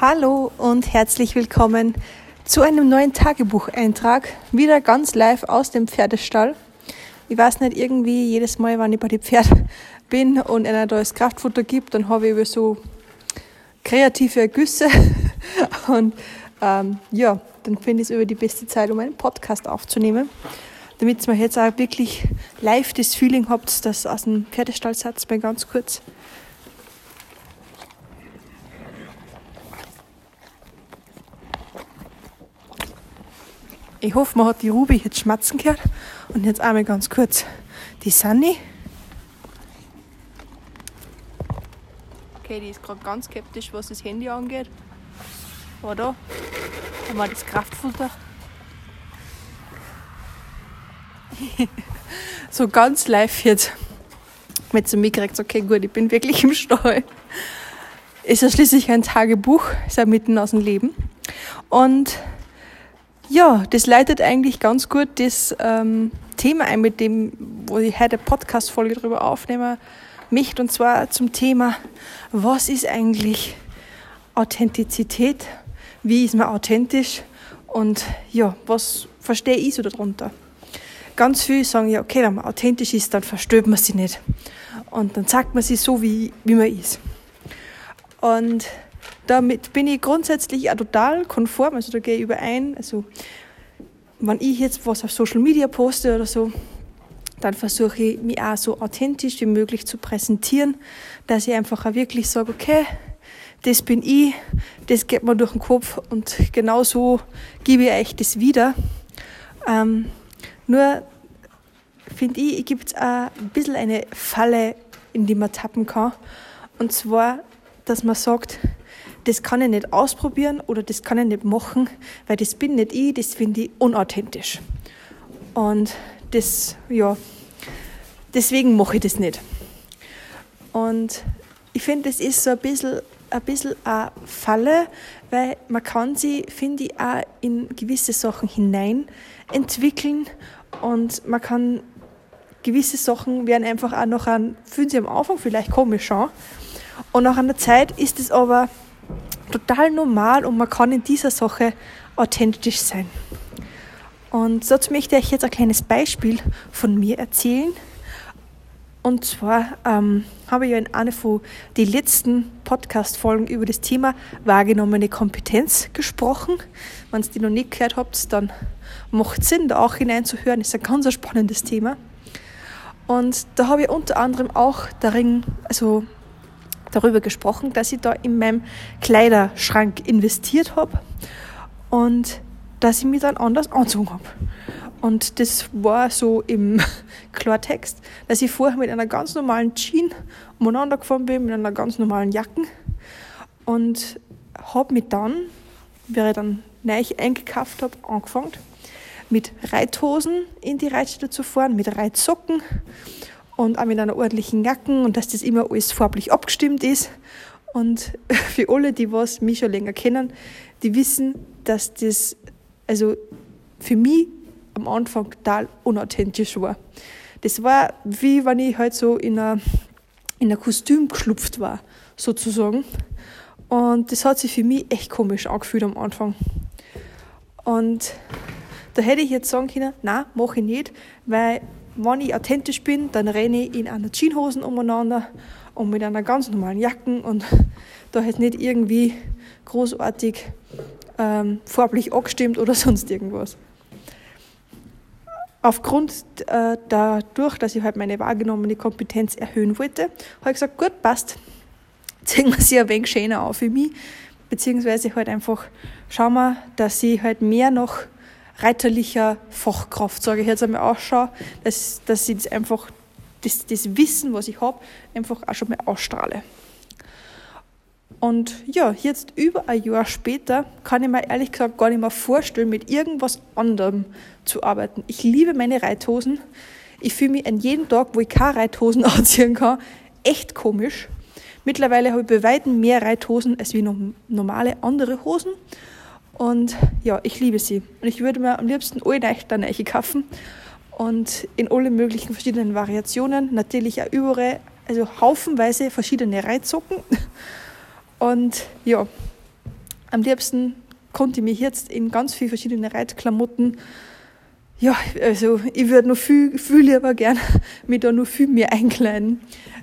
Hallo und herzlich willkommen zu einem neuen Tagebucheintrag. Wieder ganz live aus dem Pferdestall. Ich weiß nicht, irgendwie jedes Mal, wenn ich bei den Pferden bin und einer da das Kraftfutter gibt, dann habe ich über so kreative Ergüsse. Und ähm, ja, dann finde ich es über die beste Zeit, um einen Podcast aufzunehmen. Damit ihr jetzt auch wirklich live das Feeling habt, dass aus dem Pferdestall satz mal ganz kurz. Ich hoffe, man hat die Ruby jetzt schmatzen gehört. Und jetzt einmal ganz kurz die Sunny. Okay, die ist gerade ganz skeptisch, was das Handy angeht. Aber da haben wir das Kraftfutter. so ganz live jetzt. Mit so mitgekriegt, okay, gut, ich bin wirklich im Stall. Ist ja schließlich ein Tagebuch, ist ja mitten aus dem Leben. Und ja, das leitet eigentlich ganz gut das ähm, Thema ein, mit dem, wo ich heute eine Podcast-Folge darüber aufnehmen möchte, und zwar zum Thema, was ist eigentlich Authentizität? Wie ist man authentisch? Und ja, was verstehe ich so darunter? Ganz viele sagen ja, okay, wenn man authentisch ist, dann versteht man sie nicht. Und dann sagt man sie so, wie, wie man ist. Und damit bin ich grundsätzlich auch total konform, also da gehe ich überein. Also, wenn ich jetzt was auf Social Media poste oder so, dann versuche ich mich auch so authentisch wie möglich zu präsentieren, dass ich einfach auch wirklich sage, okay, das bin ich, das geht mir durch den Kopf und genau so gebe ich euch das wieder. Ähm, nur finde ich, gibt es auch ein bisschen eine Falle, in die man tappen kann. Und zwar, dass man sagt, das kann ich nicht ausprobieren oder das kann ich nicht machen, weil das bin nicht ich, das finde ich unauthentisch. Und das, ja, deswegen mache ich das nicht. Und ich finde, das ist so ein bisschen, ein bisschen eine Falle, weil man kann sie, finde ich, auch in gewisse Sachen hinein entwickeln und man kann gewisse Sachen werden einfach auch noch an, fühlen sie am Anfang vielleicht komisch an. Und nach einer Zeit ist es aber total normal und man kann in dieser Sache authentisch sein. Und dazu möchte ich jetzt ein kleines Beispiel von mir erzählen. Und zwar ähm, habe ich ja in einer von den letzten Podcast-Folgen über das Thema wahrgenommene Kompetenz gesprochen. Wenn ihr die noch nicht gehört habt, dann macht Sinn, da auch hineinzuhören. Ist ein ganz spannendes Thema. Und da habe ich unter anderem auch darin, also darüber gesprochen, dass ich da in meinem Kleiderschrank investiert habe und dass ich mich dann anders angezogen habe. Und das war so im Klartext, dass ich vorher mit einer ganz normalen Jeans umeinander gefahren bin, mit einer ganz normalen Jacke und habe mich dann, wäre ich dann neu eingekauft habe, angefangen mit Reithosen in die Reitstätte zu fahren, mit Reitsocken und auch mit einer ordentlichen Jacke und dass das immer alles farblich abgestimmt ist. Und für alle, die was mich schon länger kennen, die wissen, dass das also für mich am Anfang total unauthentisch war. Das war wie wenn ich halt so in ein, in ein Kostüm geschlupft war, sozusagen. Und das hat sich für mich echt komisch angefühlt am Anfang. Und da hätte ich jetzt sagen können, nein, mache ich nicht, weil wenn ich authentisch bin, dann renne ich in einer Jeanshosen umeinander und mit einer ganz normalen Jacke und da halt nicht irgendwie großartig ähm, farblich angestimmt oder sonst irgendwas. Aufgrund äh, dadurch, dass ich halt meine wahrgenommene Kompetenz erhöhen wollte, habe ich gesagt, gut, passt, ziehen wir sie ein wenig schöner auf für mich, beziehungsweise halt einfach schauen wir, dass ich halt mehr noch reiterlicher Fachkraft, sage ich jetzt einmal, ausschaue, dass, dass ich das einfach, das, das Wissen, was ich habe, einfach auch schon mal ausstrahle. Und ja, jetzt über ein Jahr später kann ich mir ehrlich gesagt gar nicht mehr vorstellen, mit irgendwas anderem zu arbeiten. Ich liebe meine Reithosen. Ich fühle mich an jedem Tag, wo ich keine Reithosen anziehen kann, echt komisch. Mittlerweile habe ich bei weitem mehr Reithosen als wie normale andere Hosen. Und ja, ich liebe sie. Und ich würde mir am liebsten alle welche kaufen. Und in alle möglichen verschiedenen Variationen. Natürlich auch überall, also haufenweise verschiedene Reitsocken. Und ja, Am liebsten konnte ich mich jetzt in ganz viele verschiedene Reitklamotten ja, also ich würde noch viel, viel lieber gern mich da noch viel mehr einkleiden,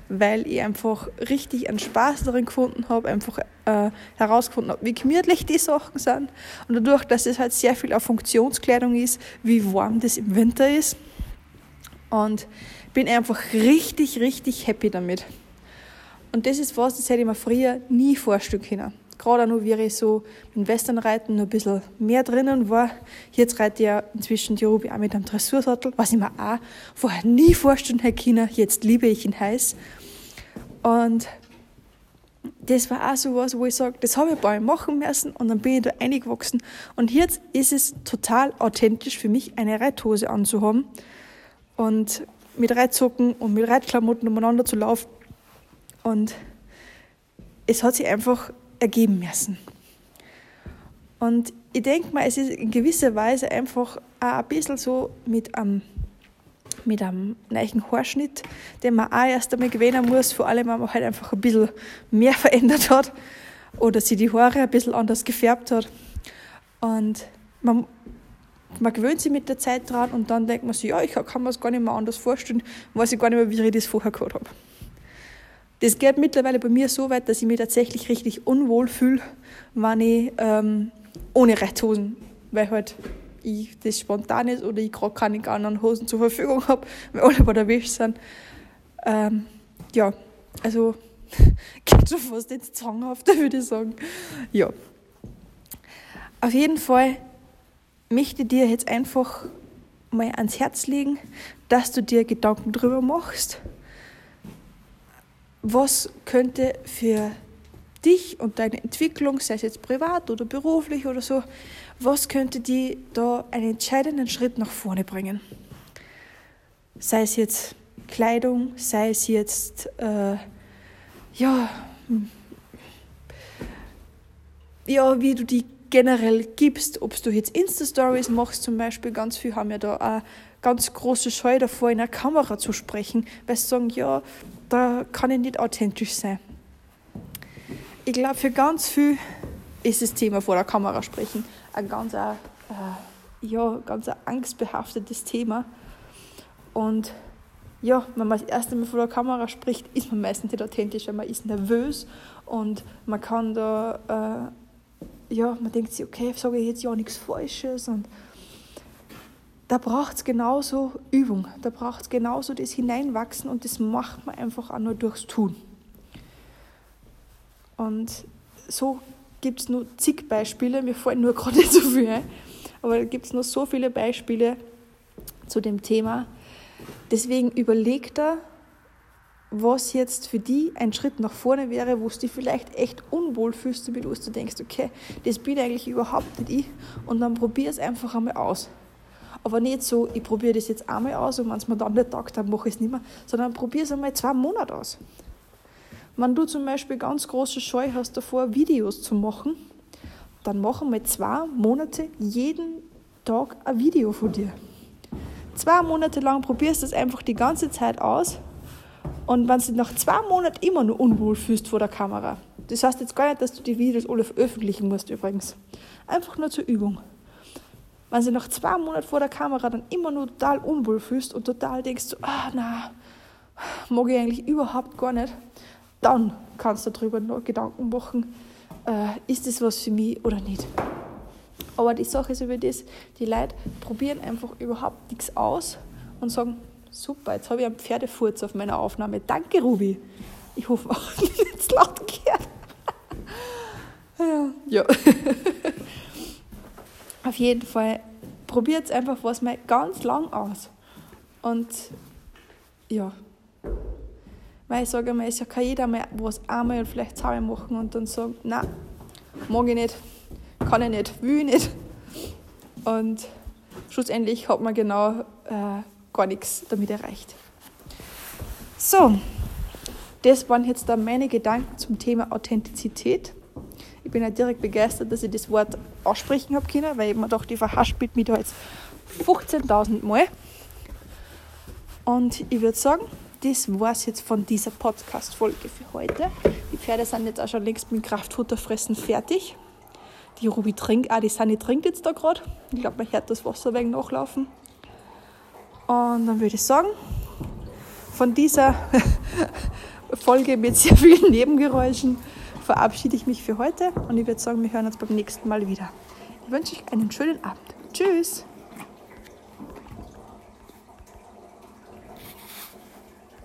weil ich einfach richtig einen Spaß darin gefunden habe, einfach äh, herausgefunden habe, wie gemütlich die Sachen sind. Und dadurch, dass es halt sehr viel auf Funktionskleidung ist, wie warm das im Winter ist. Und bin einfach richtig, richtig happy damit. Und das ist was, das hätte ich mir früher nie vorstellen können gerade noch, wie ich so mit Westernreiten noch ein bisschen mehr drinnen war. Jetzt reite ich ja inzwischen die Ruby auch mit einem Dressursattel, was ich mir auch vorher nie vorstellen hätte können. Jetzt liebe ich ihn heiß. Und das war auch so was, wo ich sage, das habe ich paar Mal machen müssen und dann bin ich da eingewachsen. Und jetzt ist es total authentisch für mich, eine Reithose anzuhaben und mit Reitsocken und mit Reitklamotten umeinander zu laufen. Und es hat sich einfach ergeben müssen. Und ich denke mal, es ist in gewisser Weise einfach auch ein bisschen so mit einem, mit einem neuen Haarschnitt, den man auch erst einmal gewöhnen muss, vor allem, wenn man halt einfach ein bisschen mehr verändert hat oder sich die Haare ein bisschen anders gefärbt hat. Und man, man gewöhnt sich mit der Zeit dran und dann denkt man sich, ja, ich kann mir das gar nicht mehr anders vorstellen, weiß ich gar nicht mehr, wie ich das vorher gehabt habe. Das geht mittlerweile bei mir so weit, dass ich mich tatsächlich richtig unwohl fühle, wenn ich ähm, ohne Rechthosen, weil halt ich das spontan ist oder ich gerade keine anderen Hosen zur Verfügung habe, weil alle bei der Wäsche sind. Ähm, ja, also geht schon fast ins Zanghafte, würde ich sagen. Ja. Auf jeden Fall möchte ich dir jetzt einfach mal ans Herz legen, dass du dir Gedanken darüber machst, was könnte für dich und deine Entwicklung, sei es jetzt privat oder beruflich oder so, was könnte die da einen entscheidenden Schritt nach vorne bringen? Sei es jetzt Kleidung, sei es jetzt, äh, ja, ja, wie du die generell gibst, ob du jetzt Insta-Stories machst zum Beispiel, ganz viele haben ja da auch ganz große Scheu davor, in der Kamera zu sprechen, weil sie sagen, ja, da kann ich nicht authentisch sein. Ich glaube, für ganz viel ist das Thema vor der Kamera sprechen ein ganz, äh, ja, ganz angstbehaftetes Thema. Und ja, wenn man das erste Mal vor der Kamera spricht, ist man meistens nicht authentisch, weil man ist nervös und man kann da, äh, ja, man denkt sich, okay, sage ich jetzt ja nichts Falsches und da braucht es genauso Übung, da braucht es genauso das Hineinwachsen und das macht man einfach auch nur durchs Tun. Und so gibt es nur zig Beispiele, mir fallen nur gerade so viele aber da gibt es noch so viele Beispiele zu dem Thema. Deswegen überleg da, was jetzt für die ein Schritt nach vorne wäre, wo du dich vielleicht echt unwohl fühlst, damit du denkst, okay, das bin eigentlich überhaupt nicht ich und dann probier es einfach einmal aus. Aber nicht so, ich probiere das jetzt einmal aus und wenn es mir dann nicht taugt, dann mache ich es nicht mehr, sondern probiere es einmal zwei Monate aus. Wenn du zum Beispiel ganz große Scheu hast davor, Videos zu machen, dann mach einmal zwei Monate jeden Tag ein Video von dir. Zwei Monate lang probierst du es einfach die ganze Zeit aus und wenn du nach zwei Monaten immer noch unwohl fühlst vor der Kamera, das heißt jetzt gar nicht, dass du die Videos alle veröffentlichen musst übrigens. Einfach nur zur Übung wenn sie nach zwei Monaten vor der Kamera dann immer nur total unwohl fühlst und total denkst, ah, na, mag ich eigentlich überhaupt gar nicht, dann kannst du darüber noch Gedanken machen, äh, ist das was für mich oder nicht. Aber die Sache ist über das, die Leute probieren einfach überhaupt nichts aus und sagen, super, jetzt habe ich einen Pferdefurz auf meiner Aufnahme. Danke, Ruby. Ich hoffe auch nicht laut gehört. ja. ja. Auf jeden Fall probiert einfach was mal ganz lang aus. Und ja, weil ich sage mal, es kann jeder mal was einmal und vielleicht zweimal machen und dann sagen, nein, mag ich nicht, kann ich nicht, will ich nicht. Und schlussendlich hat man genau äh, gar nichts damit erreicht. So, das waren jetzt dann meine Gedanken zum Thema Authentizität. Ich bin ja direkt begeistert, dass ich das Wort aussprechen habe können, weil ich mir dachte, verhaspelt mich da jetzt 15.000 Mal. Und ich würde sagen, das war es jetzt von dieser Podcast-Folge für heute. Die Pferde sind jetzt auch schon längst mit Kraftfutterfressen fertig. Die Ruby trinkt, ah, die Sunny trinkt jetzt da gerade. Ich glaube, man hört das Wasser wegen nachlaufen. Und dann würde ich sagen, von dieser Folge mit sehr vielen Nebengeräuschen verabschiede ich mich für heute und ich würde sagen, wir hören uns beim nächsten Mal wieder. Ich wünsche euch einen schönen Abend. Tschüss!